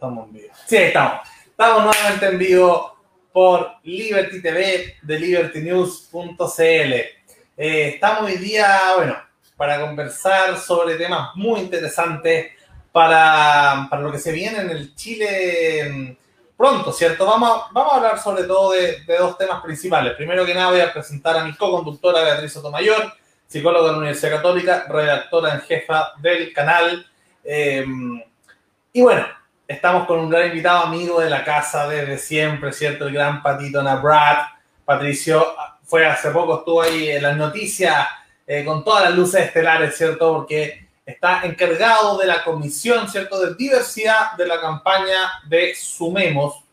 estamos en vivo. Sí, estamos. Estamos nuevamente en vivo por Liberty TV de libertynews.cl. Eh, estamos hoy día, bueno, para conversar sobre temas muy interesantes para, para lo que se viene en el Chile mm, pronto, ¿cierto? Vamos a, vamos a hablar sobre todo de, de dos temas principales. Primero que nada voy a presentar a mi co-conductora Beatriz Sotomayor, psicóloga de la Universidad Católica, redactora en jefa del canal. Eh, y bueno, estamos con un gran invitado, amigo de la casa desde siempre, ¿cierto? El gran Patito Nabrat. Patricio fue hace poco, estuvo ahí en las noticias eh, con todas las luces estelares, ¿cierto? Porque está encargado de la comisión, ¿cierto? De diversidad de la campaña de Sumemos,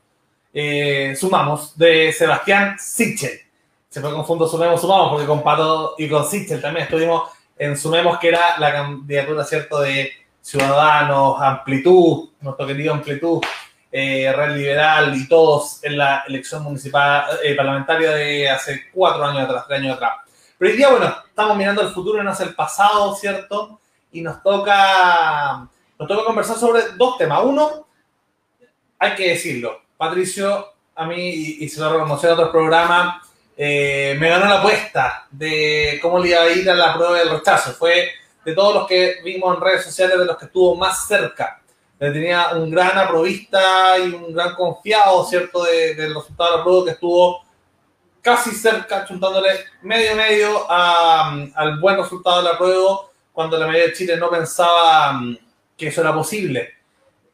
eh, Sumamos, de Sebastián Sichel. Se me confundo Sumemos, Sumamos, porque con Pato y con Sichel también estuvimos en Sumemos, que era la candidatura, ¿cierto? De Ciudadanos, Amplitud, nuestro querido Amplitud, eh, Red Liberal y todos en la elección municipal eh, parlamentaria de hace cuatro años atrás, tres años atrás. Pero hoy día, bueno, estamos mirando el futuro y no hacia el pasado, ¿cierto? Y nos toca, nos toca conversar sobre dos temas. Uno, hay que decirlo, Patricio, a mí, y, y se lo reconocí en otros programas, eh, me ganó la apuesta de cómo le iba a ir a la prueba del rechazo. Fue de todos los que vimos en redes sociales, de los que estuvo más cerca. Le tenía un gran aprovista y un gran confiado, ¿cierto?, de, del resultado de la prueba que estuvo casi cerca, chuntándole medio medio a, al buen resultado de la prueba, cuando la mayoría de Chile no pensaba mm, que eso era posible,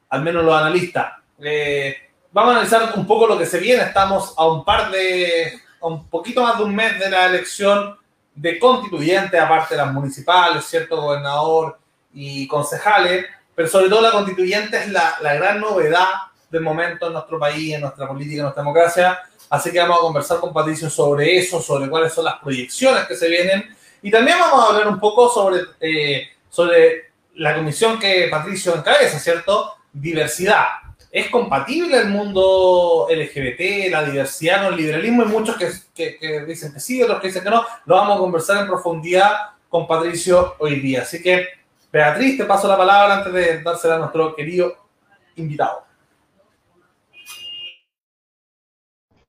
al menos los analistas. Eh, vamos a analizar un poco lo que se viene. Estamos a un par de, a un poquito más de un mes de la elección de constituyentes, aparte de las municipales, ¿cierto? Gobernador y concejales, pero sobre todo la constituyente es la, la, gran novedad del momento en nuestro país, en nuestra política, en nuestra democracia. Así que vamos a conversar con Patricio sobre eso, sobre cuáles son las proyecciones que se vienen. Y también vamos a hablar un poco sobre, eh, sobre la comisión que Patricio encabeza, ¿cierto? Diversidad. ¿Es compatible el mundo LGBT, la diversidad el liberalismo? Hay muchos que, dicen que sí, otros que dicen que no. Lo vamos a conversar en profundidad con Patricio hoy día. Así que, Beatriz, te paso la palabra antes de dársela a nuestro querido invitado.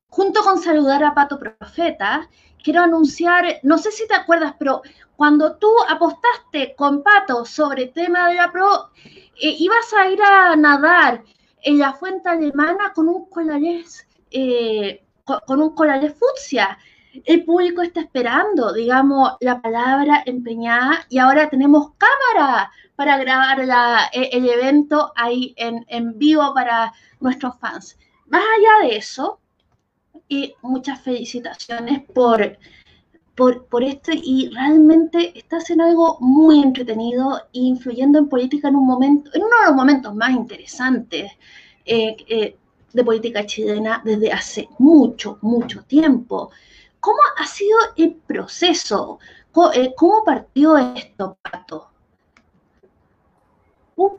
Junto con saludar a Pato Profeta, quiero anunciar, no sé si te acuerdas, pero cuando tú apostaste con Pato sobre el tema de la pro, eh, ibas a ir a nadar en la fuente alemana con un colalés, eh, con, un colalés fucsia. El público está esperando, digamos, la palabra empeñada y ahora tenemos cámara para grabar la, el evento ahí en, en vivo para nuestros fans. Más allá de eso, y muchas felicitaciones por, por, por, esto y realmente estás en algo muy entretenido e influyendo en política en un momento, en uno de los momentos más interesantes eh, eh, de política chilena desde hace mucho, mucho tiempo. ¿Cómo ha sido el proceso? ¿Cómo, eh, cómo partió esto, Pato? Uh.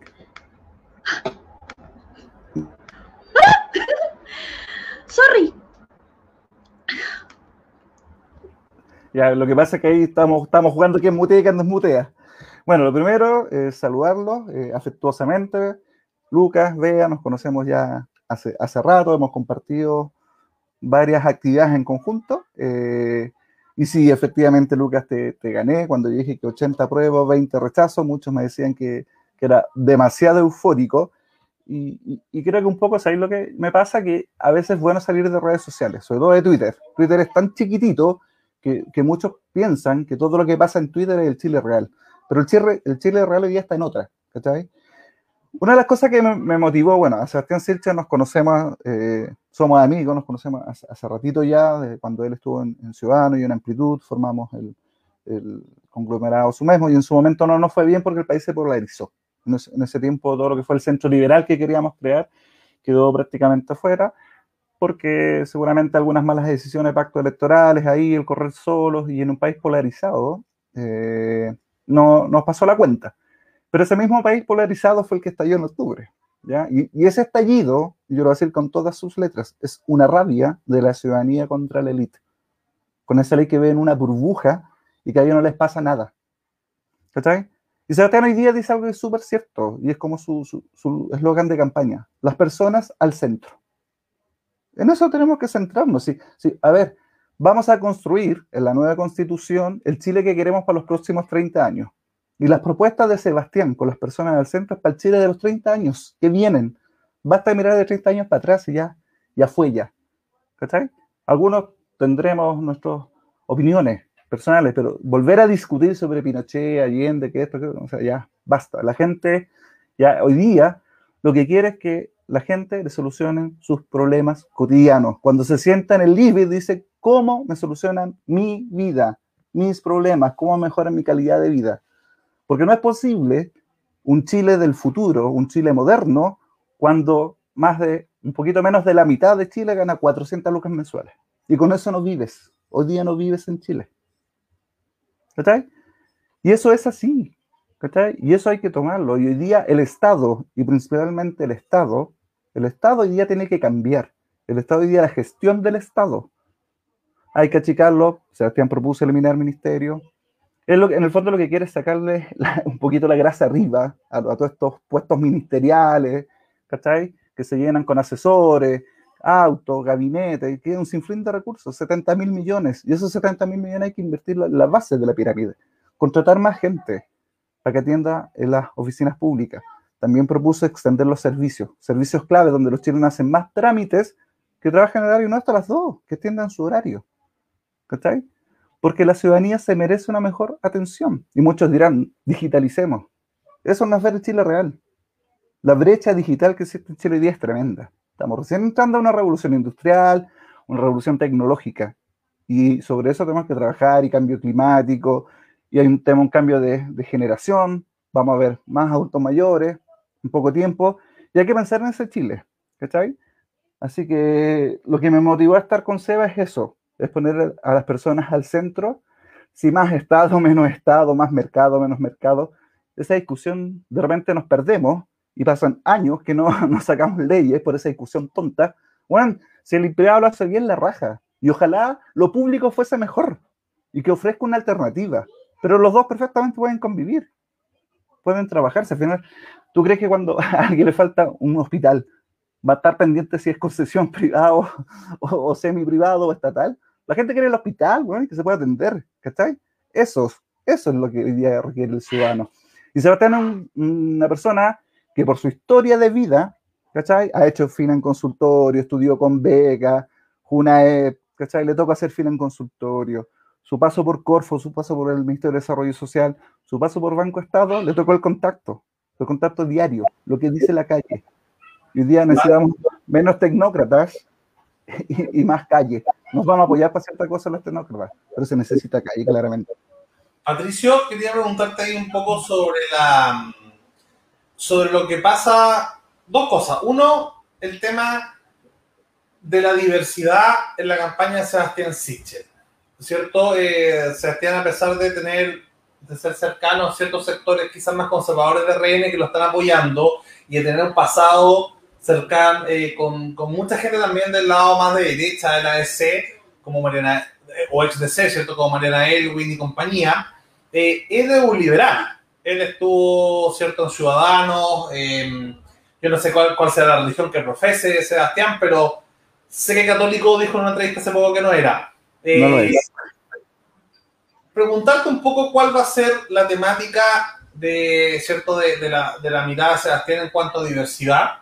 Sorry. Ya, lo que pasa es que ahí estamos, estamos jugando quién mutea y quién desmutea. Bueno, lo primero es saludarlos eh, afectuosamente. Lucas, Bea, nos conocemos ya hace, hace rato, hemos compartido varias actividades en conjunto. Eh, y sí, efectivamente, Lucas, te, te, gané cuando dije que 80 pruebas, 20 rechazos. Muchos me decían que, que era demasiado eufórico. Y, y, y, creo que un poco, ¿sabéis lo que me pasa? Que a veces es bueno salir de redes sociales, sobre todo de Twitter. Twitter es tan chiquitito que, que, muchos piensan que todo lo que pasa en Twitter es el Chile real. Pero el Chile, el Chile real hoy día está en otra, ¿cachai? Una de las cosas que me, me motivó, bueno, a Sebastián Sircha nos conocemos, eh, somos amigos, nos conocemos hace, hace ratito ya, cuando él estuvo en, en, Ciudadano y en Amplitud, formamos el, el conglomerado Sumesmo, y en su momento no nos fue bien porque el país se polarizó. En ese, en ese tiempo todo lo que fue el centro liberal que queríamos crear quedó prácticamente afuera porque seguramente algunas malas decisiones, pactos electorales, ahí el correr solos y en un país polarizado, eh, no nos pasó la cuenta. Pero ese mismo país polarizado fue el que estalló en octubre. ¿ya? Y, ese estallido, yo lo voy a decir con todas sus letras, es una rabia de la ciudadanía contra la élite. Con esa ley que ven una burbuja y que a ellos no les pasa nada. ¿Cachai? Y Sebastián hoy día dice algo súper cierto, y es como su eslogan de campaña, las personas al centro. En eso tenemos que centrarnos. Sí, sí, a ver, vamos a construir en la nueva constitución el Chile que queremos para los próximos 30 años. Y las propuestas de Sebastián con las personas al centro es para el Chile de los 30 años que vienen. Basta mirar de 30 años para atrás y ya, ya fue ya. ¿Cachai? Algunos tendremos nuestras opiniones personales, pero volver a discutir sobre Pinochet, Allende, que esto, que, o sea, ya basta. La gente, ya hoy día, lo que quiere es que la gente le solucionen sus problemas cotidianos. Cuando se sienta en el living, dice, ¿cómo me solucionan mi vida, mis problemas? ¿Cómo mejoran mi calidad de vida? Porque no es posible un Chile del futuro, un Chile moderno, cuando más de, un poquito menos de la mitad de Chile gana 400 lucas mensuales. Y con eso no vives. Hoy día no vives en Chile. ¿Está? Y eso es así. ¿cachai? Y eso hay que tomarlo. Y hoy día el Estado, y principalmente el Estado, el Estado hoy día tiene que cambiar. El Estado hoy día, la gestión del Estado. Hay que achicarlo. Sebastián propuso eliminar ministerio. lo en el fondo lo que quiere es sacarle un poquito la grasa arriba a, todos estos puestos ministeriales, ¿cachai? Que se llenan con asesores, autos, gabinetes, que es un sinfín de recursos, 70 mil millones. Y esos 70 mil millones hay que invertir en la base de la pirámide. Contratar más gente para que atienda en las oficinas públicas. También propuso extender los servicios, servicios clave donde los chilenos hacen más trámites que trabajan en horario no hasta las dos, que extiendan su horario. ¿Cachai? Porque la ciudadanía se merece una mejor atención. Y muchos dirán, digitalicemos. Eso no es ver el Chile real. La brecha digital que existe en Chile hoy día es tremenda. Estamos recién entrando a una revolución industrial, una revolución tecnológica. Y sobre eso tenemos que trabajar y cambio climático. Y hay un tema, un cambio de, de generación. Vamos a ver más adultos mayores, en poco tiempo, y hay que pensar en ese Chile, ¿cachai? Así que lo que me motivó a estar con Seba es eso, es poner a las personas al centro, si más Estado, menos Estado, más mercado, menos mercado, esa discusión de repente nos perdemos y pasan años que no, no sacamos leyes por esa discusión tonta. Bueno, si el empleado lo hace bien, la raja. Y ojalá lo público fuese mejor y que ofrezca una alternativa. Pero los dos perfectamente pueden convivir, pueden trabajarse. Al final, ¿Tú crees que cuando a alguien le falta un hospital va a estar pendiente si es concesión privado o, semi-privado o estatal? La gente quiere el hospital, bueno, que se pueda atender, ¿cachai? Eso, eso es lo que hoy día requiere el ciudadano. Y Sebastián es una persona que por su historia de vida, ¿cachai? Ha hecho fina en consultorio, estudió con beca, una ¿cachai? Le toca hacer fina en consultorio. Su paso por Corfo, su paso por el Ministerio de Desarrollo Social, su paso por Banco Estado, le tocó el contacto los contactos diarios, lo que dice la calle. Y hoy día necesitamos menos tecnócratas y, más calle. Nos vamos a apoyar para cierta cosa los tecnócratas, pero se necesita calle, claramente. Patricio, quería preguntarte ahí un poco sobre la sobre lo que pasa. Dos cosas. Uno, el tema de la diversidad en la campaña de Sebastián Sichel. ¿Cierto? Eh, Sebastián, a pesar de tener de ser cercano a ciertos sectores quizás más conservadores de RN que lo están apoyando y de tener un pasado cercano eh, con, con, mucha gente también del lado más de derecha de la EC, como Mariana, eh, o ex DC, ¿cierto? Como Mariana Elwin y compañía, es un liberal. Él estuvo, ¿cierto?, en Ciudadanos. Em, yo no sé cuál, cuál será la religión que profese Sebastián, pero sé que católico dijo en una entrevista hace poco que no era. No lo es preguntarte un poco cuál va a ser la temática de, ¿cierto? de, la, de la, mirada de Sebastián en cuanto a diversidad.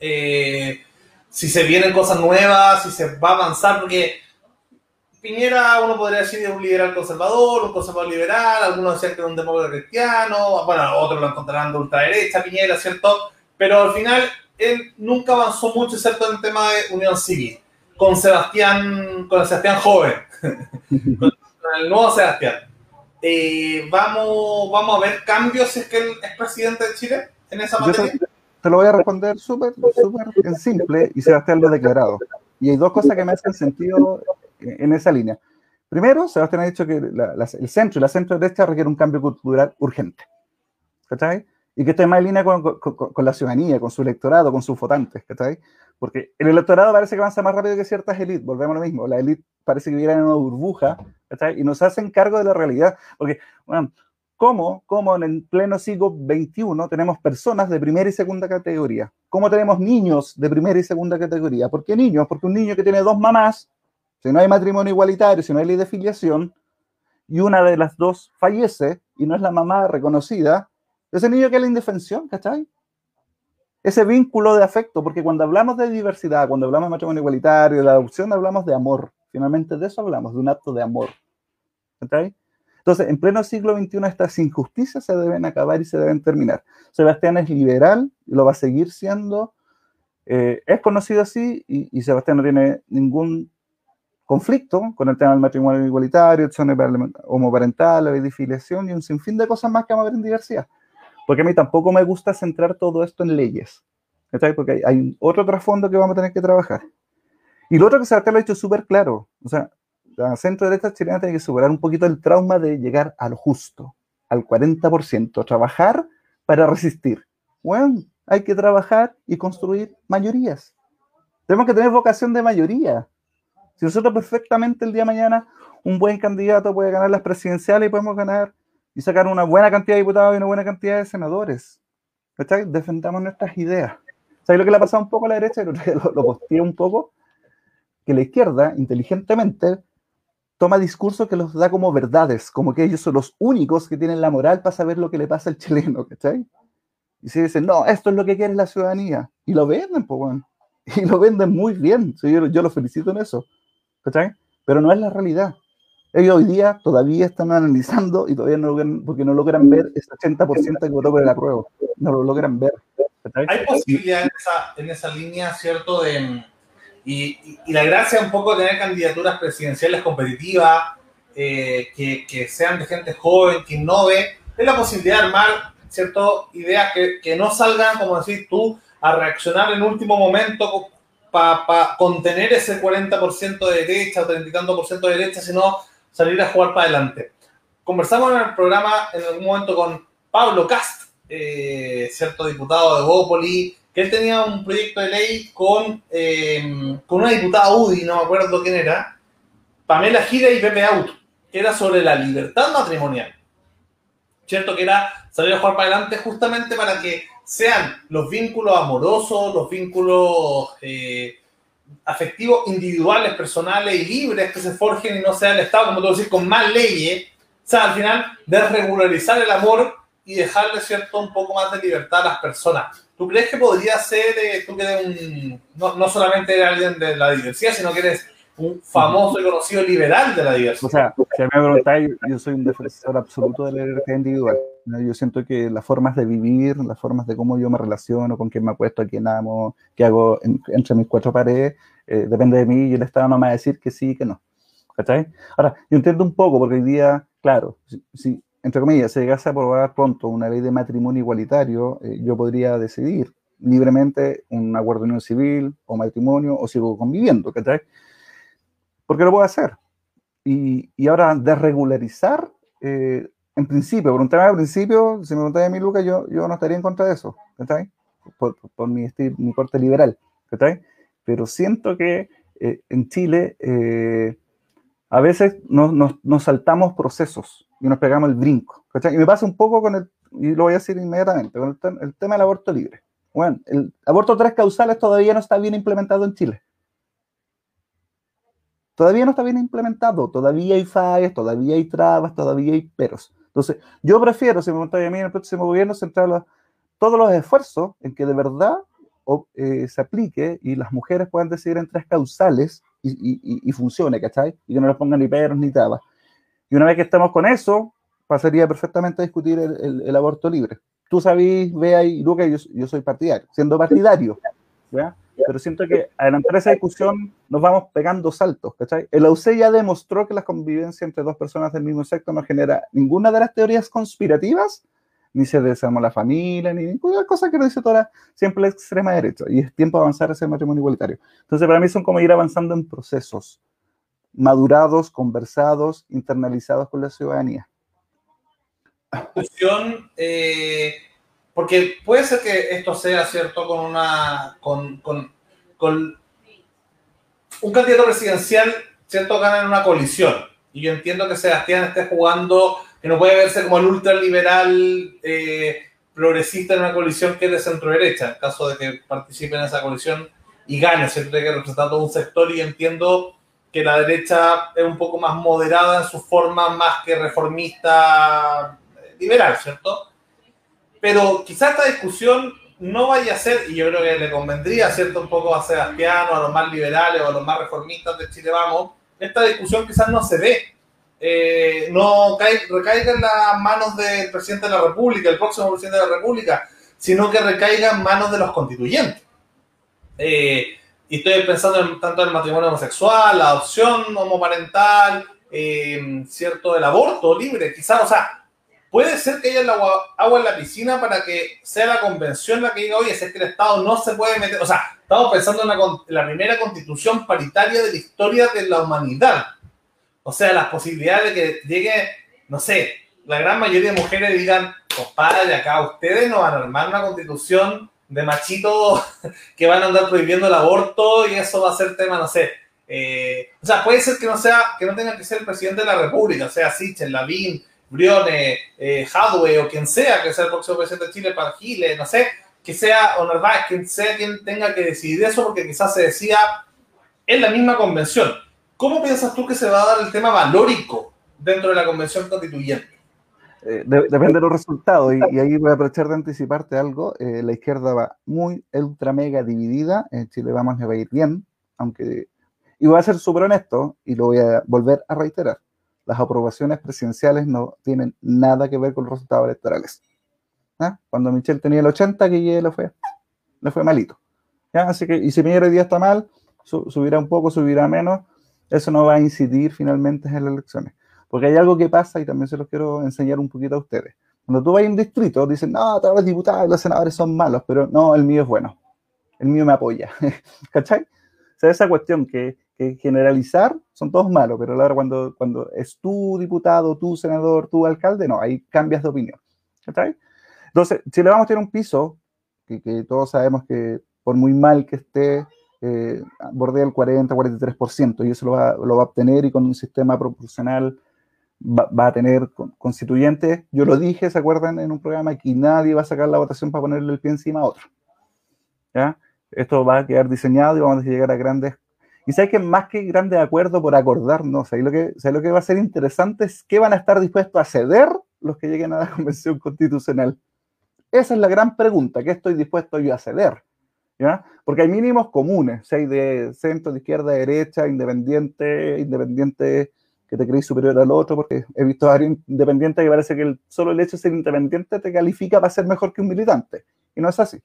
Eh, si se vienen cosas nuevas, si se va a avanzar, porque Piñera, uno podría decir, es un liberal conservador, un conservador liberal, algunos decían que es un demócrata cristiano, bueno, otros lo encontrarán de ultraderecha, Piñera, ¿cierto? Pero al final, él nunca avanzó mucho, ¿cierto?, en el tema de unión civil, con Sebastián, con Sebastián joven, el nuevo Sebastián. Eh, vamos, vamos a ver cambios si es que él es presidente de Chile en esa materia. Te, lo voy a responder súper súper simple y Sebastián lo ha declarado. Y hay dos cosas que me hacen sentido en esa línea. Primero, Sebastián ha dicho que el centro y la centro derecha requiere un cambio cultural urgente. ¿Cachai? Y que esté más en línea con, con, con, la ciudadanía, con su electorado, con sus votantes. ¿Cachai? Porque el electorado parece que avanza más rápido que ciertas élites. Volvemos a lo mismo. La élite parece que viven en una burbuja y nos hacen cargo de la realidad. Porque, bueno, ¿Cómo, cómo en el pleno siglo XXI tenemos personas de primera y segunda categoría? ¿Cómo tenemos niños de primera y segunda categoría? ¿Por qué niños? Porque un niño que tiene dos mamás, si no hay matrimonio igualitario, si no hay ley de filiación, y una de las dos fallece y no es la mamá reconocida, ese niño que es la indefensión, ¿cachai? Ese vínculo de afecto, porque cuando hablamos de diversidad, cuando hablamos de matrimonio igualitario, de adopción, hablamos de amor. Finalmente de eso hablamos, de un acto de amor. ¿Cachai? Entonces, en pleno siglo XXI, estas injusticias se deben acabar y se deben terminar. Sebastián es liberal lo va a seguir siendo. Eh, es conocido así y, Sebastián no tiene ningún conflicto con el tema del matrimonio igualitario, opciones homoparental, la filiación y un sinfín de cosas más que vamos a ver en diversidad. Porque a mí tampoco me gusta centrar todo esto en leyes. Porque hay, hay otro trasfondo que vamos a tener que trabajar. Y lo otro que Sebastián lo ha dicho súper claro. O sea, la centro derecha chilena tiene que superar un poquito el trauma de llegar a lo justo, al 40%, trabajar para resistir. Bueno, hay que trabajar y construir mayorías. Tenemos que tener vocación de mayoría. Si nosotros perfectamente el día de mañana un buen candidato puede ganar las presidenciales y podemos ganar y sacar una buena cantidad de diputados y una buena cantidad de senadores. Defendamos nuestras ideas. ¿Sabes lo que le ha pasado un poco a la derecha? Lo, lo posteé un poco. Que la izquierda, inteligentemente, toma discursos que los da como verdades, como que ellos son los únicos que tienen la moral para saber lo que le pasa al chileno, ¿cachai? Y se dicen, no, esto es lo que quiere la ciudadanía. Y lo venden, pues, bueno. Y lo venden muy bien. Yo, yo los felicito en eso. ¿Cachai? Pero no es la realidad. Ellos hoy día todavía están analizando y todavía no logran, porque no logran ver ese 80% que votó por el apruebo. No lo logran ver. Hay posibilidad en esa, línea, ¿cierto? De, y, la gracia un poco de tener candidaturas presidenciales competitivas, eh, que, sean de gente joven, que innove, es la posibilidad de armar, ¿cierto? Ideas que, no salgan, como decís tú, a reaccionar en último momento para pa contener ese 40% de derecha o 30 y tanto por ciento de derecha, sino salir a jugar para adelante. Conversamos en el programa en algún momento con Pablo Cast, eh, cierto diputado de Bópoli, que él tenía un proyecto de ley con, eh, con una diputada UDI, no me acuerdo quién era, Pamela Gira y Pepe Auto, que era sobre la libertad matrimonial. ¿Cierto? Que era salir a jugar para adelante justamente para que sean los vínculos amorosos, los vínculos eh, afectivos individuales, personales y libres que se forjen y no sea el Estado, como tú decís, con más leyes. O sea, al final, desregularizar el amor y dejarle, ¿cierto?, un poco más de libertad a las personas. ¿Tú crees que podría ser, eh, tú que eres un, no, no, solamente alguien de la diversidad, sino que eres un famoso y conocido liberal de la diversidad? O sea, si me preguntáis, yo soy un defensor absoluto de la libertad individual. Yo siento que las formas de vivir, las formas de cómo yo me relaciono, con quién me apuesto, a quién amo, qué hago en, entre mis cuatro paredes, eh, depende de mí y el Estado no me va a decir que sí y que no. ¿Cachai? Ahora, yo entiendo un poco, porque hoy día, claro, si, si entre comillas, se llegase a aprobar pronto una ley de matrimonio igualitario, eh, yo podría decidir libremente un acuerdo de unión civil o matrimonio o sigo conviviendo, ¿cachai? Porque lo puedo hacer. Y, y ahora, desregularizar, eh, en principio, por un tema de principio, si me preguntáis a mí, Lucas, yo, yo no estaría en contra de eso, ¿cachai? Por, por mi, estilo, mi corte liberal, ¿cachai? Pero siento que eh, en Chile eh, a veces nos, nos, nos saltamos procesos y nos pegamos el brinco. ¿cachai? Y me pasa un poco con el, y lo voy a decir inmediatamente, con el, el tema del aborto libre. Bueno, el aborto tres causales todavía no está bien implementado en Chile. Todavía no está bien implementado, todavía hay fallas, todavía hay trabas, todavía hay peros. Entonces, yo prefiero, si me preguntáis a mí en el próximo gobierno, centrar todos los esfuerzos en que de verdad o, eh, se aplique y las mujeres puedan decidir en tres causales y, y, y, funcione, ¿cachai? Y que no les pongan ni peros ni trabas. Y una vez que estemos con eso, pasaría perfectamente a discutir el, el, el aborto libre. Tú sabís, Bea y Lucas, yo, yo soy partidario, siendo partidario, ¿ya? Pero siento que adelantar esa discusión nos vamos pegando saltos, ¿cachai? El AUC ya demostró que la convivencia entre dos personas del mismo sexo no genera ninguna de las teorías conspirativas, ni se desarmó la familia, ni ninguna cosa que nos dice toda siempre la extrema derecha, y es tiempo de avanzar hacia el matrimonio igualitario. Entonces, para mí son como ir avanzando en procesos, madurados, conversados, internalizados con la ciudadanía. Discusión, eh, porque puede ser que esto sea cierto con una con, con, con un candidato presidencial, cierto, gana en una colisión. Y yo entiendo que Sebastián esté jugando que no puede verse como el ultraliberal eh, progresista en una coalición que es de centro derecha, en caso de que participe en esa coalición y gane, siempre que representar todo un sector y entiendo que la derecha es un poco más moderada en su forma, más que reformista eh, liberal, ¿cierto? Pero quizá esta discusión no vaya a ser, y yo creo que le convendría, ¿cierto? Un poco a Sebastián o a los más liberales o a los más reformistas de Chile Vamos, esta discusión quizás no se ve. Eh, no recaiga en las manos del presidente de la República, el próximo presidente de la República, sino que recaiga en manos de los constituyentes. Eh, y estoy pensando en tanto el matrimonio homosexual, la adopción homoparental, eh, cierto, el aborto libre, quizás, o sea, puede ser que haya el agua, agua, en la piscina para que sea la convención la que diga, oye, si es que el Estado no se puede meter, o sea, estamos pensando en la, la primera constitución paritaria de la historia de la humanidad. O sea, las posibilidades de que llegue, no sé, la gran mayoría de mujeres digan, compadre, acá ustedes no van a armar una constitución de machitos que van a andar prohibiendo el aborto y eso va a ser tema, no sé. Eh, o sea, puede ser que no sea, que no tenga que ser el presidente de la República, o sea, Sichel, Lavín, Briones, eh, Hadwe o quien sea que sea el próximo presidente de Chile para Chile, no sé, que sea o Narváez, quien sea quien tenga que decidir eso, porque quizás se decía en la misma convención. ¿Cómo piensas tú que se va a dar el tema valórico dentro de la convención constituyente? Eh, depende de los resultados, y, ahí voy a aprovechar de anticiparte algo. Eh, la izquierda va muy ultra mega dividida. En Chile vamos a ir bien, aunque. Y voy a ser súper honesto y lo voy a volver a reiterar. Las aprobaciones presidenciales no tienen nada que ver con los resultados electorales. ¿Ah? Cuando Michelle tenía el 80, que le fue, le fue malito. ¿Ya? Así que, y si Piñera hoy día está mal, subirá un poco, subirá menos. Eso no va a incidir finalmente en las elecciones. Porque hay algo que pasa y también se los quiero enseñar un poquito a ustedes. Cuando tú vas a un distrito, dicen, no, todos los diputados y los senadores son malos, pero no, el mío es bueno. El mío me apoya. ¿Cachai? O sea, esa cuestión que, que generalizar son todos malos, pero ahora cuando, cuando es tu diputado, tu senador, tu alcalde, no, ahí cambias de opinión. ¿Cachai? Entonces, si le vamos a tener un piso, que, todos sabemos que por muy mal que esté, eh, bordea el 40, 43%, y eso lo va, va a obtener y con un sistema proporcional va, a tener constituyentes. Yo lo dije, ¿se acuerdan? En un programa que nadie va a sacar la votación para ponerle el pie encima a otro. ¿Ya? Esto va a quedar diseñado y vamos a llegar a grandes. Y sabes que más que grandes acuerdos por acordarnos, ahí lo que, lo que va a ser interesante es qué van a estar dispuestos a ceder los que lleguen a la convención constitucional. Esa es la gran pregunta, ¿qué estoy dispuesto yo a ceder? ¿Ya? Porque hay mínimos comunes, de centro, de izquierda, de derecha, independiente, independiente que te crees superior al otro, porque he visto a varios independientes que parece que solo el hecho de ser independiente te califica para ser mejor que un militante. Y no es así.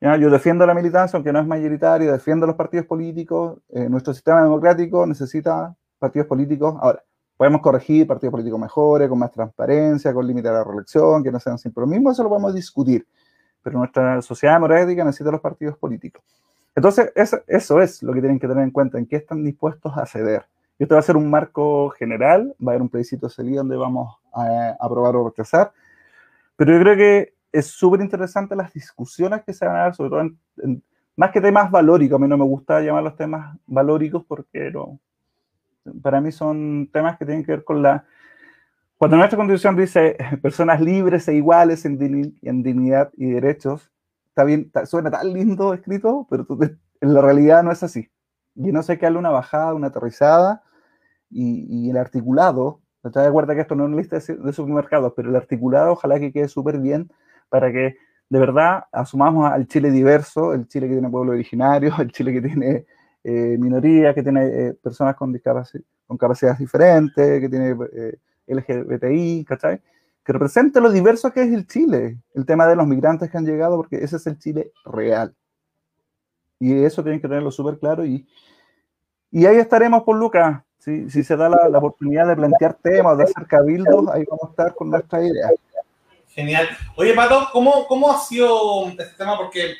¿Ya? Yo defiendo la militancia, aunque no es mayoritaria, defiendo los partidos políticos. Eh, nuestro sistema democrático necesita partidos políticos. Ahora, podemos corregir partidos políticos mejores, con más transparencia, con límite a la reelección, que no sean siempre lo mismo, eso lo podemos discutir. Pero nuestra sociedad democrática necesita los partidos políticos. Entonces, eso, eso es lo que tienen que tener en cuenta, en qué están dispuestos a ceder. Esto va a ser un marco general, va a haber un plebiscito de salida donde vamos a aprobar o rechazar, pero yo creo que es súper interesante las discusiones que se van a dar, sobre todo en, más que temas valóricos, a mí no me gusta llamar los temas valóricos porque no, para mí son temas que tienen que ver con la... Cuando nuestra constitución dice personas libres e iguales en, dignidad y derechos, está bien, suena tan lindo escrito, pero en la realidad no es así. Y no sé qué darle una bajada, una aterrizada, y, el articulado, ¿te de acuerdo que esto no es una lista de, supermercados, pero el articulado ojalá que quede súper bien para que de verdad asumamos al Chile diverso, el Chile que tiene pueblo originario, el Chile que tiene eh, minorías, que tiene eh, personas con, capacidades diferentes, que tiene eh, LGBTI, ¿cachai? Que represente lo diverso que es el Chile, el tema de los migrantes que han llegado, porque ese es el Chile real. Y eso tienen que tenerlo súper claro. Y, ahí estaremos por Lucas, si, si se da la, oportunidad de plantear temas, de hacer cabildos, ahí vamos a estar con nuestra idea. Genial. Oye, Pato, ¿cómo, ¿cómo ha sido este tema? Porque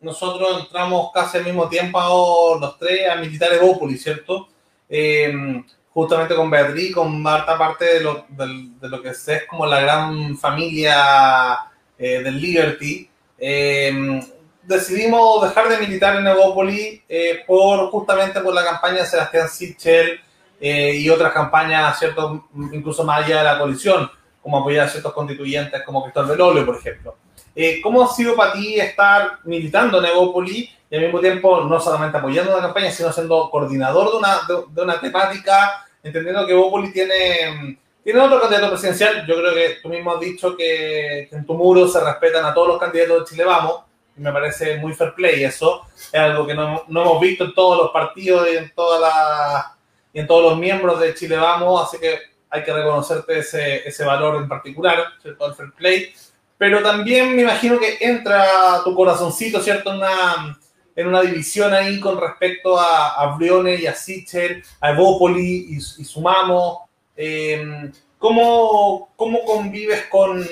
nosotros entramos casi al mismo tiempo los tres a Militar Evópoli, ¿cierto? Em, justamente con Beatriz, con Marta, parte de lo, de, lo que es como la gran familia eh, del Liberty. Eh, decidimos dejar de militar en Evópoli eh, por justamente por la campaña de Sebastián Sichel eh, y otras campañas, ¿cierto? Incluso más allá de la coalición, como apoyar a ciertos constituyentes como Cristóbal Belolio, por ejemplo. Eh, ¿Cómo ha sido para ti estar militando en Evópoli y al mismo tiempo no solamente apoyando una campaña, sino siendo coordinador de una, de, una temática, entendiendo que Evópoli tiene, tiene otro candidato presidencial? Yo creo que tú mismo has dicho que, en tu muro se respetan a todos los candidatos de Chile Vamos, y me parece muy fair play eso. Es algo que no, no hemos visto en todos los partidos y en, todas las, y en todos los miembros de Chile Vamos, así que hay que reconocerte ese, ese valor en particular, ¿cierto? El fair play pero también me imagino que entra tu corazoncito, ¿cierto? En una, en una división ahí con respecto a, a Briones y a Sichel, a Evópoli y, y Sumamo. Em, ¿cómo, ¿cómo, convives con,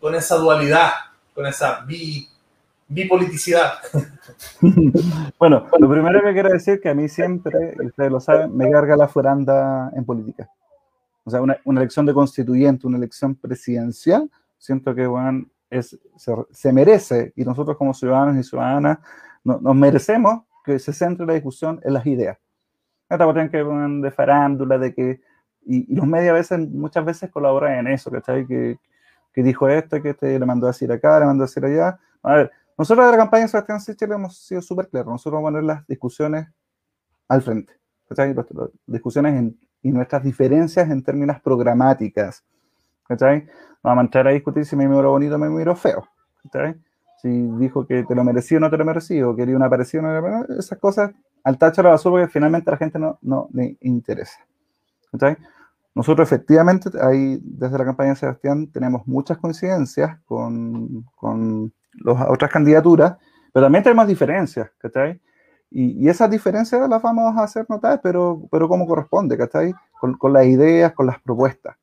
con, esa dualidad, con esa bi, bipoliticidad? bueno, lo primero que quiero decir que a mí siempre, ustedes lo saben, me carga la furanda en política. O sea, una, una elección de constituyente, una elección presidencial, siento que Juan es, se, merece, y nosotros como ciudadanos y ciudadanas nos merecemos que se centre la discusión en las ideas. Esta cuestión que de farándula, de que, y, los medios a veces, muchas veces colaboran en eso, ¿cachai? Que, que dijo esto, que este le mandó a decir acá, le mandó a decir allá. A ver, nosotros de la campaña de Sebastián Sichel hemos sido súper claros, nosotros vamos a poner las discusiones al frente, ¿cachai? Las discusiones en, y nuestras diferencias en términos programáticas, ¿cachai? Vamos a entrar a discutir si me miro bonito o me miro feo. Si dijo que te lo merecía o no te lo merecía, o quería una parecida o no esas cosas al tacho la basura porque finalmente a la gente no, no le interesa. Nosotros efectivamente, ahí desde la campaña de Sebastián tenemos muchas coincidencias con, con las otras candidaturas, pero también tenemos diferencias, ¿cachai? Y, y, esas diferencias las vamos a hacer notar, pero, pero como corresponde, ¿cachai? Con, con las ideas, con las propuestas.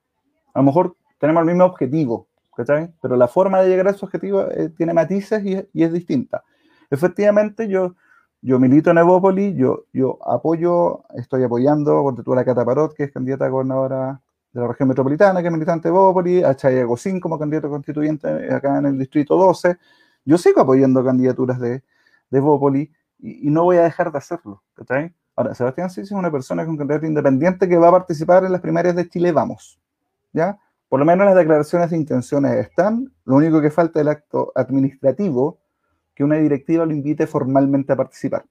A lo mejor tenemos el mismo objetivo, ¿cachai? Pero la forma de llegar a ese objetivo eh, tiene matices y, es distinta. Efectivamente, yo, yo milito en Evópoli, yo, yo apoyo, estoy apoyando, cuando tú la Cata Parot, que es candidata a gobernadora de la región metropolitana, que es militante de Evópoli, a Chaya Gocín como candidato constituyente acá en el distrito 12. Yo sigo apoyando candidaturas de, de Evópoli y, no voy a dejar de hacerlo, ¿cachai? Ahora, Sebastián sí es una persona con candidato independiente que va a participar en las primarias de Chile Vamos, ¿ya? Por lo menos las declaraciones de intenciones están. Lo único que falta es el acto administrativo que una directiva lo invite formalmente a participar.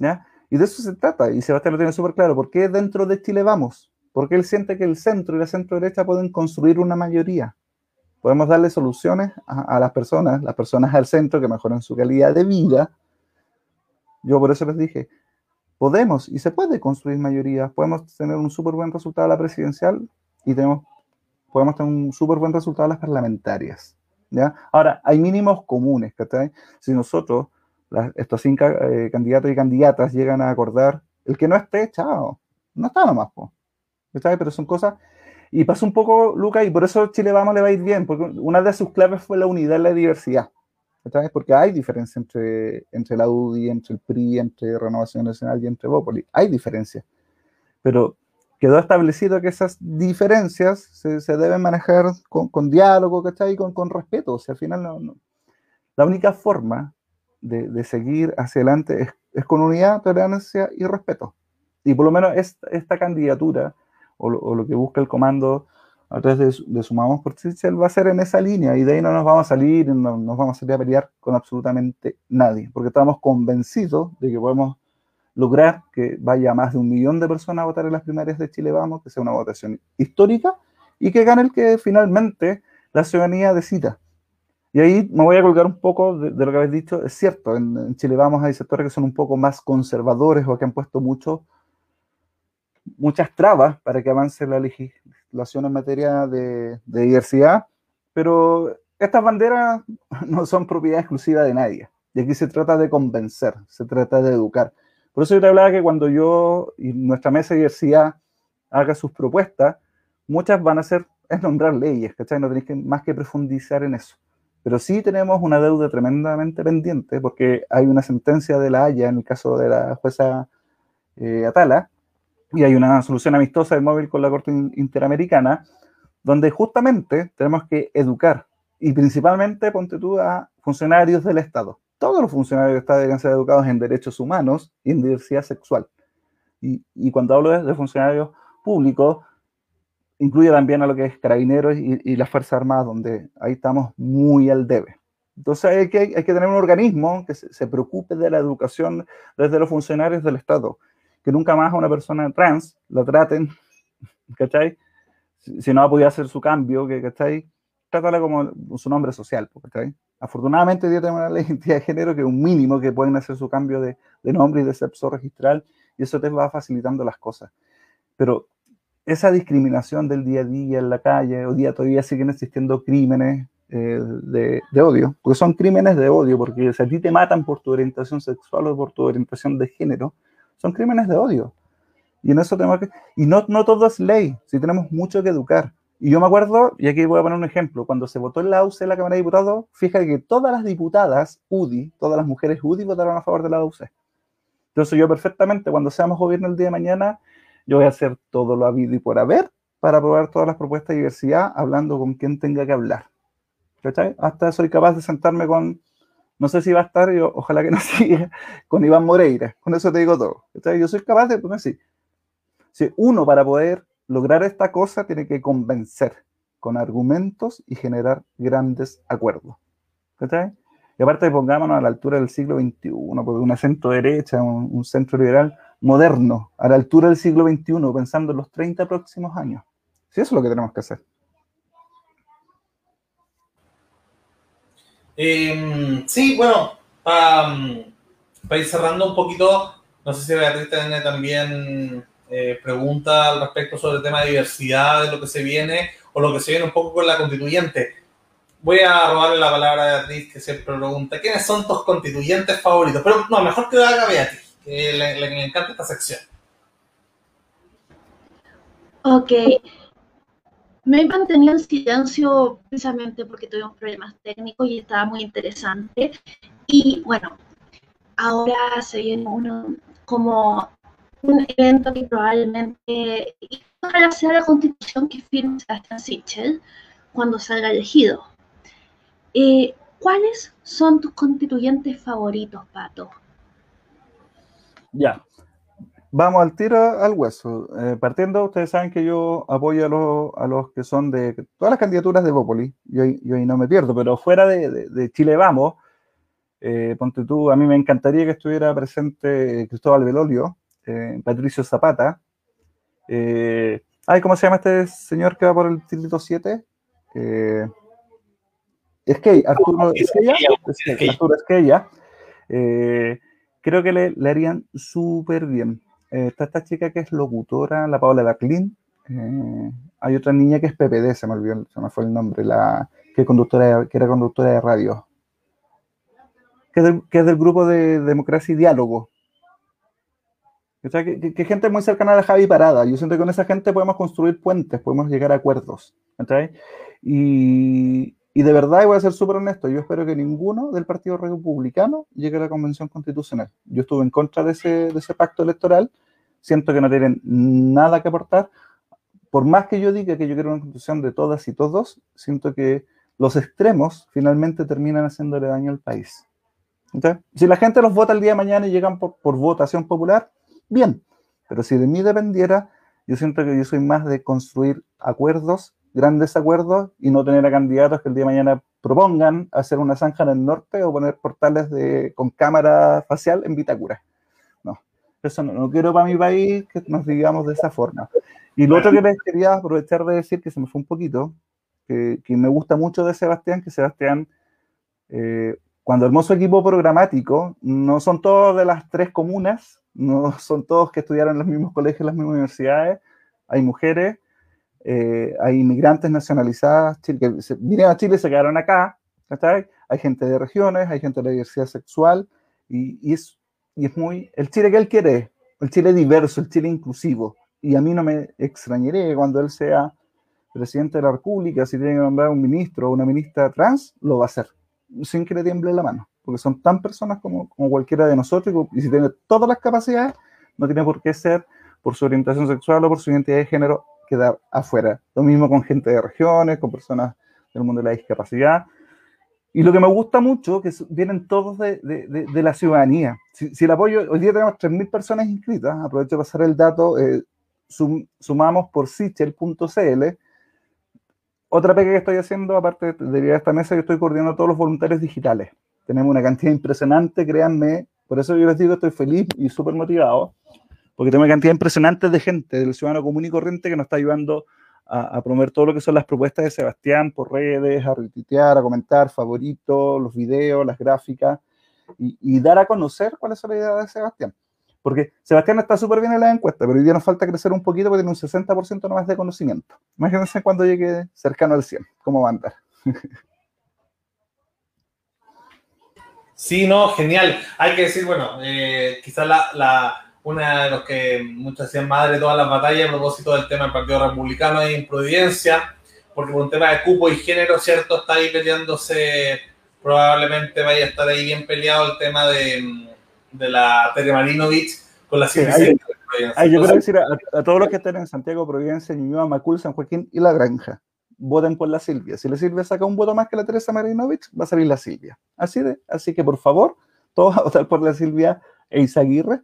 ¿ya? Y de eso se trata. Y Sebastián lo tiene súper claro. ¿Por qué dentro de Chile vamos? Porque él siente que el centro y la centro derecha pueden construir una mayoría. Podemos darle soluciones a, a las personas, las personas al centro que mejoran su calidad de vida. Yo por eso les dije, podemos y se puede construir mayoría. Podemos tener un súper buen resultado a la presidencial y tenemos podemos tener un súper buen resultado en las parlamentarias. ¿ya? Ahora, hay mínimos comunes, ¿cachai? Si nosotros, estos cinco eh, candidatos y candidatas, llegan a acordar, el que no esté, chao, no está nomás, ¿cachai? Pero son cosas... Y pasa un poco, Luca, y por eso Chile Vamos le va a ir bien, porque una de sus claves fue la unidad y la diversidad. ¿Cachai? Porque hay diferencia entre, entre la UDI, entre el PRI, entre Renovación Nacional y entre Bópoli. Hay diferencia. Pero quedó establecido que esas diferencias se, se deben manejar con, con, diálogo, ¿cachai? Con, con respeto. O sea, al final no, no. la única forma de, de, seguir hacia adelante es, es, con unidad, tolerancia y respeto. Y por lo menos esta, esta candidatura o lo, o lo, que busca el comando a través de, Sumamos por Chichel va a ser en esa línea y de ahí no nos vamos a salir, no nos vamos a salir a pelear con absolutamente nadie, porque estamos convencidos de que podemos lograr que vaya más de un millón de personas a votar en las primarias de Chile Vamos, que sea una votación histórica y que gane el que finalmente la ciudadanía decida. Y ahí me voy a colgar un poco de, lo que habéis dicho. Es cierto, en, Chile Vamos hay sectores que son un poco más conservadores o que han puesto mucho, muchas trabas para que avance la legislación en materia de, diversidad, pero estas banderas no son propiedad exclusiva de nadie. Y aquí se trata de convencer, se trata de educar. Por eso yo te hablaba que cuando yo y nuestra mesa de diversidad haga sus propuestas, muchas van a ser, es nombrar leyes, ¿cachai? No tenéis que, más que profundizar en eso. Pero sí tenemos una deuda tremendamente pendiente porque hay una sentencia de la Haya en el caso de la jueza eh, Atala y hay una solución amistosa del móvil con la Corte Interamericana donde justamente tenemos que educar y principalmente, ponte tú, a funcionarios del Estado todos los funcionarios del Estado deben ser educados en derechos humanos y en diversidad sexual. Y, cuando hablo de, funcionarios públicos, incluye también a lo que es carabineros y, las Fuerzas Armadas, donde ahí estamos muy al debe. Entonces hay que, hay que tener un organismo que se, se, preocupe de la educación desde los funcionarios del Estado, que nunca más a una persona trans la traten, ¿cachai? Si, no ha podido hacer su cambio, ¿cachai? Trátala como su nombre social, ¿cachai? Afortunadamente hoy día tenemos de identidad de género que es un mínimo que pueden hacer su cambio de, de nombre y de sexo registral y eso te va facilitando las cosas. Pero esa discriminación del día a día en la calle, hoy día todavía siguen existiendo crímenes eh, de, de, odio, porque son crímenes de odio, porque si a ti te matan por tu orientación sexual o por tu orientación de género, son crímenes de odio. Y en eso tenemos que... Y no, no todo es ley, si tenemos mucho que educar. Y yo me acuerdo, y aquí voy a poner un ejemplo, cuando se votó en la UCE la Cámara de Diputados, fíjate que todas las diputadas UDI, todas las mujeres UDI votaron a favor de la UCE. Entonces yo perfectamente, cuando seamos gobierno el día de mañana, yo voy a hacer todo lo habido y por haber para aprobar todas las propuestas de diversidad, hablando con quien tenga que hablar. ¿Cachai? Hasta soy capaz de sentarme con, no sé si va a estar, yo, ojalá que no siga, con Iván Moreira. Con eso te digo todo. ¿Cachai? Yo soy capaz de, pues así. Si uno para poder lograr esta cosa tiene que convencer con argumentos y generar grandes acuerdos. ¿Cachai? Y aparte pongámonos a la altura del siglo XXI, porque una centro derecha, un, centro liberal moderno, a la altura del siglo XXI, pensando en los 30 próximos años. Sí, eso es lo que tenemos que hacer. Em, sí, bueno, para ir cerrando un poquito, no sé si Beatriz tiene también eh, pregunta al respecto sobre el tema de diversidad, de lo que se viene, o lo que se viene un poco con la constituyente. Voy a robarle la palabra a Beatriz, que siempre pregunta, ¿quiénes son tus constituyentes favoritos? Pero no, mejor que lo haga Beatriz, que le, encanta esta sección. Ok. Me he mantenido en silencio precisamente porque tuvimos problemas técnicos y estaba muy interesante. Y bueno, ahora se viene uno como un evento que probablemente ojalá sea la constitución que firme Sebastián Sichel cuando salga elegido. Eh, ¿Cuáles son tus constituyentes favoritos, Pato? Ya, vamos al tiro al hueso. Eh, partiendo, ustedes saben que yo apoyo a los, que son de todas las candidaturas de Bópoli, yo, yo ahí no me pierdo, pero fuera de, Chile Vamos, eh, ponte tú, a mí me encantaría que estuviera presente Cristóbal Belolio, eh, Patricio Zapata. Ay, ¿cómo se llama este señor que va por el distrito 7? Eh, Arturo Esquella. Arturo Esquella. Creo que le, le harían súper bien. Está esta chica que es locutora, la Paola Daclin. hay otra niña que es PPD, se me olvidó, se me fue el nombre, la que, conductora, que era conductora de radio. Que es, del grupo de Democracia y Diálogo. O sea, que, gente muy cercana a Javi Parada. Yo siento que con esa gente podemos construir puentes, podemos llegar a acuerdos. Y, y, de verdad, y voy a ser súper honesto, yo espero que ninguno del Partido Republicano llegue a la Convención Constitucional. Yo estuve en contra de ese, pacto electoral, siento que no tienen nada que aportar. Por más que yo diga que yo quiero una constitución de todas y todos, siento que los extremos finalmente terminan haciéndole daño al país. Si la gente los vota el día de mañana y llegan por, por votación popular, bien. Pero si de mí dependiera, yo siento que yo soy más de construir acuerdos, grandes acuerdos, y no tener a candidatos que el día de mañana propongan hacer una zanja en el norte o poner portales de, con cámara facial en Vitacura. No, eso no, quiero para mi país que nos digamos de esa forma. Y lo otro que les quería aprovechar de decir, que se me fue un poquito, que, me gusta mucho de Sebastián, que Sebastián, eh, cuando hermoso equipo programático, no son todos de las tres comunas, no son todos que estudiaron en los mismos colegios, en las mismas universidades, hay mujeres, eh, hay inmigrantes nacionalizadas que vinieron a Chile y se quedaron acá, hay gente de regiones, hay gente de la diversidad sexual, y, es, y es muy, el Chile que él quiere, el Chile diverso, el Chile inclusivo, y a mí no me extrañaría cuando él sea presidente de la República, si tiene que nombrar un ministro o una ministra trans, lo va a hacer, sin que le tiemble la mano porque son tan personas como, cualquiera de nosotros y, si tiene todas las capacidades, no tiene por qué ser por su orientación sexual o por su identidad de género quedar afuera. Lo mismo con gente de regiones, con personas del mundo de la discapacidad. Y lo que me gusta mucho, que vienen todos de, de, de, la ciudadanía. Si, si, el apoyo, hoy día tenemos 3.000 personas inscritas, aprovecho de pasar el dato, eh, sum, sumamos por sichel.cl. Otra pega que estoy haciendo, aparte de esta mesa, yo estoy coordinando todos los voluntarios digitales. Tenemos una cantidad impresionante, créanme, por eso yo les digo, estoy feliz y súper motivado, porque tengo una cantidad impresionante de gente, del ciudadano común y corriente, que nos está ayudando a, promover todo lo que son las propuestas de Sebastián por redes, a retuitear, a comentar, favoritos, los videos, las gráficas y, dar a conocer cuáles son las ideas de Sebastián. Porque Sebastián está súper bien en la encuesta, pero hoy día nos falta crecer un poquito porque tiene un 60% más de conocimiento. Imagínense cuando llegue cercano al 100, cómo va a andar. Sí, no, genial. Hay que decir, bueno, eh, quizás la una de los que muchos decían madre de todas las batallas a propósito del tema del Partido Republicano e improvidencia, porque por un tema de cupo y género, ¿cierto? Está ahí peleándose, probablemente vaya a estar ahí bien peleado el tema de, de la Tere Marinovich con la sí, hay, hay, Yo quiero decir a, todos los que estén en Santiago, Providencia, Ñuñoa, Macul, San Joaquín y La Granja, voten por la Silvia. Si la Silvia saca un voto más que la Teresa Marinovich, va a salir la Silvia. Así, de, así que, por favor, todos a votar por la Silvia e Isaguirre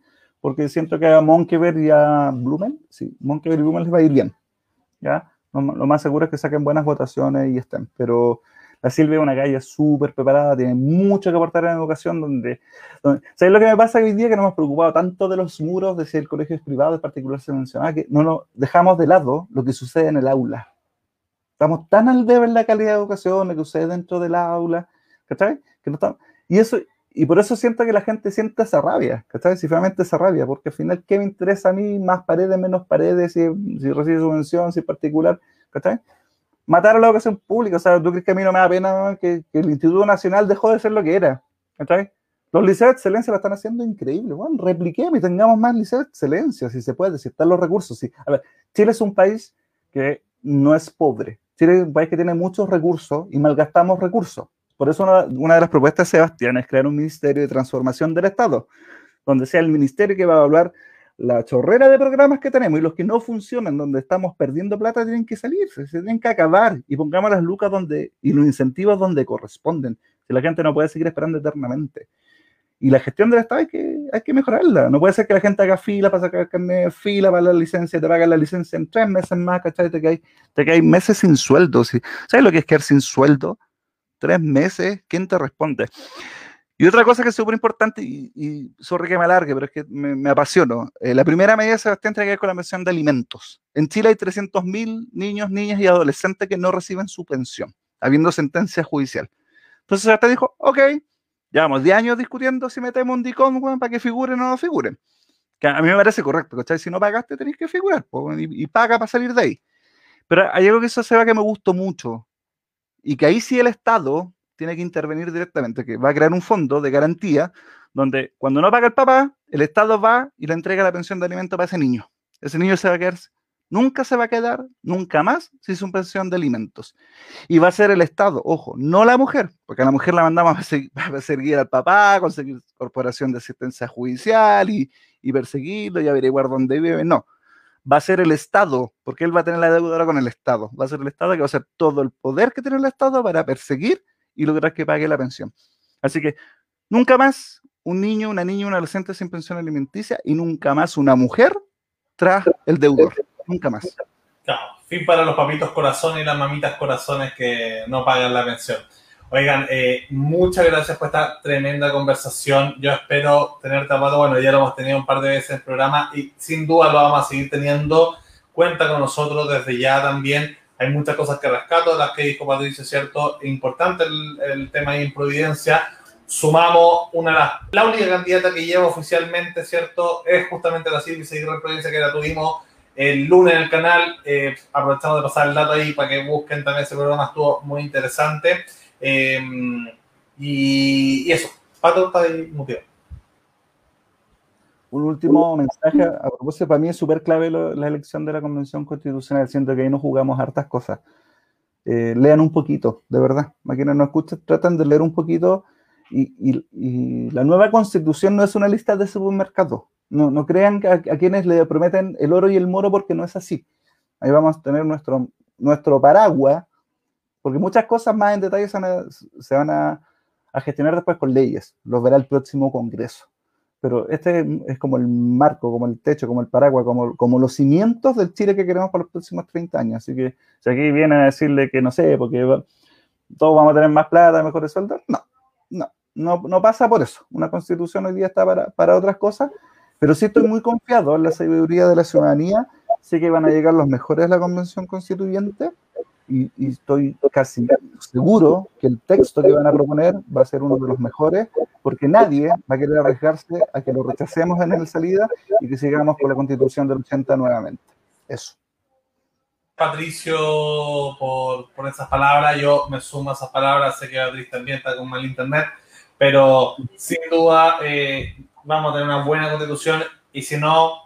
porque siento que a Monkever y a Blumen, sí, Monkever y Blumen les va a ir bien, ¿ya? Lo, más seguro es que saquen buenas votaciones y estén, pero la Silvia es una calle súper preparada, tiene mucho que aportar en educación, donde, ¿sabes lo que me pasa hoy día? Que nos hemos preocupado tanto de los muros, de si el colegio es privado, en particular se mencionaba, que no nos dejamos de lado lo que sucede en el aula. Estamos tan al debe en la calidad de educación, lo que sucede dentro del aula, ¿cachai? Que no estamos, y eso, y por eso siento que la gente siente esa rabia, ¿cachai? Si finalmente esa rabia, porque al final, ¿qué me interesa a mí? Más paredes, menos paredes, si, si recibe subvención, si es particular, ¿cachai? Matar a la educación pública, o sea, ¿tú crees que a mí no me da pena que, que el Instituto Nacional dejó de ser lo que era? ¿cachai? Los liceos de excelencia lo están haciendo increíble. Bueno, repliquemos y tengamos más liceos de excelencia, si se puede, si están los recursos. Si. A ver, Chile es un país que no es pobre. Chile es un país que tiene muchos recursos y malgastamos recursos. Por eso una, de las propuestas de Sebastián es crear un ministerio de transformación del Estado, donde sea el ministerio que va a evaluar la chorrera de programas que tenemos y los que no funcionan, donde estamos perdiendo plata, tienen que salirse, se tienen que acabar y pongamos las lucas donde, y los incentivos donde corresponden. Si la gente no puede seguir esperando eternamente. Y la gestión del Estado hay que, hay que mejorarla. No puede ser que la gente haga fila para sacar fila para la licencia, te pagan la licencia en tres meses más, ¿cachai? Te cae, te meses sin sueldo. ¿Sabes lo que es quedar sin sueldo? Tres meses, ¿quién te responde? Y otra cosa que es súper importante, y, y, sorry que me alargue, pero es que me, me apasiono. Eh, la primera medida, Sebastián, tiene que ver con la mención de alimentos. En Chile hay 300.000 niños, niñas y adolescentes que no reciben su pensión, habiendo sentencia judicial. Entonces Sebastián dijo, ok, llevamos 10 años discutiendo si metemos un DICOM para que figuren o no figuren. Que a mí me parece correcto, ¿cachai? Si no pagaste, tenés que figurar y, y, paga para salir de ahí. Pero hay algo que eso se va que me gustó mucho, y que ahí sí el Estado tiene que intervenir directamente, que va a crear un fondo de garantía donde cuando no paga el papá, el Estado va y le entrega la pensión de alimento para ese niño. Ese niño se va a quedar, nunca se va a quedar, nunca más, sin su pensión de alimentos. Y va a ser el Estado, ojo, no la mujer, porque a la mujer la mandamos a perseguir, al papá, conseguir corporación de asistencia judicial y, y perseguirlo y averiguar dónde vive. No, va a ser el Estado, porque él va a tener la deuda con el Estado. Va a ser el Estado que va a ser todo el poder que tiene el Estado para perseguir y lograr que pague la pensión. Así que nunca más un niño, una niña, un adolescente sin pensión alimenticia y nunca más una mujer tras el deudor. Nunca más. Fin para los papitos corazones y las mamitas corazones que no pagan la pensión. Oigan, eh, muchas gracias por esta tremenda conversación. Yo espero tenerte a Bueno, ya lo hemos tenido un par de veces en el programa y sin duda lo vamos a seguir teniendo. Cuenta con nosotros desde ya también. Hay muchas cosas que rescato, las que dijo Patricio, ¿cierto? Importante el, tema de improvidencia. Sumamos una de las, la única candidata que lleva oficialmente, ¿cierto? Es justamente la Silvia Seguir Provincia que la tuvimos el lunes en el canal. Eh, aprovechamos de pasar el dato ahí para que busquen también ese programa, estuvo muy interesante. Em, y, eso, Pato está ahí Un último mensaje, a propósito, para mí es súper clave la elección de la Convención Constitucional, siento que ahí nos jugamos hartas cosas. Eh, lean un poquito, de verdad, a quienes no escuchan, tratan de leer un poquito y, la nueva constitución no es una lista de supermercado. No, no crean a, a, quienes le prometen el oro y el moro porque no es así. Ahí vamos a tener nuestro, nuestro paraguas porque muchas cosas más en detalle se van a, gestionar después con leyes, los verá el próximo Congreso. Pero este es como el marco, como el techo, como el paraguas, como, como los cimientos del Chile que queremos para los próximos 30 años. Así que si aquí viene a decirle que no sé, porque todos vamos a tener más plata, mejores sueldos, no, no, no, no pasa por eso. Una constitución hoy día está para, para otras cosas, pero sí estoy muy confiado en la sabiduría de la ciudadanía. Sé que van a llegar los mejores de la convención constituyente y, estoy casi seguro que el texto que van a proponer va a ser uno de los mejores, porque nadie va a querer arriesgarse a que lo rechacemos en el salida y que sigamos con la constitución del 80 nuevamente. Eso. Patricio, por, por esas palabras, yo me sumo a esas palabras, sé que Beatriz también está con mal internet, pero sin duda eh, vamos a tener una buena constitución y si no,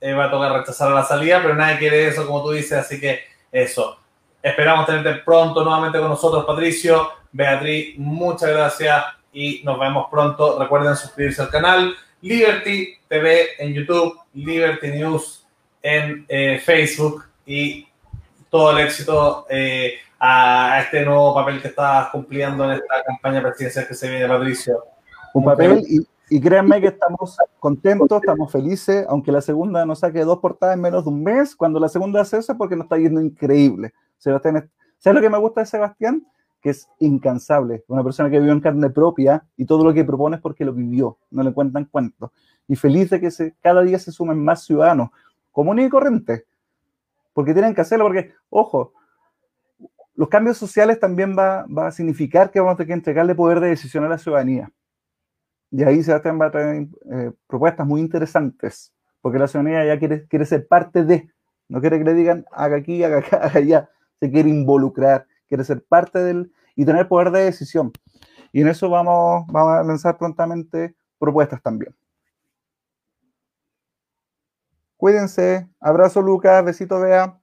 eh, va a tocar rechazar a la salida, pero nadie quiere eso, como tú dices, así que eso. Esperamos tenerte pronto nuevamente con nosotros, Patricio. Beatriz, muchas gracias y nos vemos pronto. Recuerden suscribirse al canal Liberty TV en YouTube, Liberty News en eh, Facebook y todo el éxito eh, a este nuevo papel que estás cumpliendo en esta campaña presidencial que se viene, Patricio. Un papel y, y créanme que estamos contentos, estamos felices, aunque la segunda nos saque dos portadas en menos de un mes, cuando la segunda hace eso es porque nos está yendo increíble. Sebastián, ¿sabes lo que me gusta de Sebastián? Que es incansable, una persona que vivió en carne propia y todo lo que propone es porque lo vivió, no le cuentan cuentos. Y feliz de que cada día se sumen más ciudadanos, comunes y corrientes, porque tienen que hacerlo, porque, ojo, los cambios sociales también va, va a significar que vamos a tener que entregarle poder de decisión a la ciudadanía. Y ahí Sebastián va a traer eh, propuestas muy interesantes, porque la ciudadanía ya quiere, quiere ser parte de, no quiere que le digan haga aquí, haga acá, haga allá, se quiere involucrar, quiere ser parte del y tener poder de decisión. Y en eso vamos, vamos a lanzar prontamente propuestas también. Cuídense. Abrazo, Lucas. Besito, Bea.